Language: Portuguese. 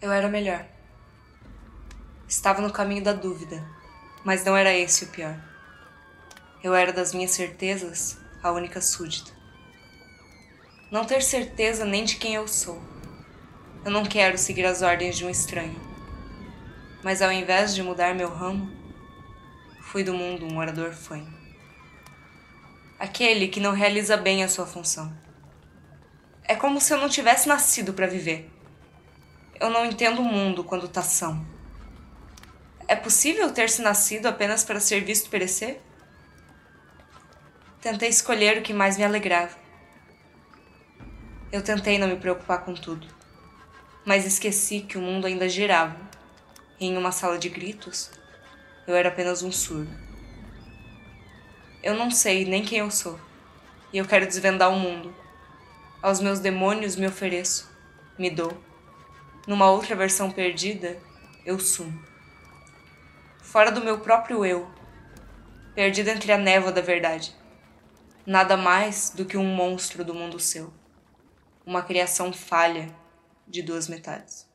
Eu era melhor. Estava no caminho da dúvida, mas não era esse o pior. Eu era das minhas certezas a única súdita. Não ter certeza nem de quem eu sou. Eu não quero seguir as ordens de um estranho. Mas ao invés de mudar meu ramo, fui do mundo um morador fanho. Aquele que não realiza bem a sua função. É como se eu não tivesse nascido para viver. Eu não entendo o mundo quando tá são. É possível ter se nascido apenas para ser visto perecer? Tentei escolher o que mais me alegrava. Eu tentei não me preocupar com tudo, mas esqueci que o mundo ainda girava. E em uma sala de gritos, eu era apenas um surdo. Eu não sei nem quem eu sou, e eu quero desvendar o mundo. Aos meus demônios me ofereço, me dou. Numa outra versão perdida, eu sumo. Fora do meu próprio eu, perdido entre a névoa da verdade. Nada mais do que um monstro do mundo seu. Uma criação falha de duas metades.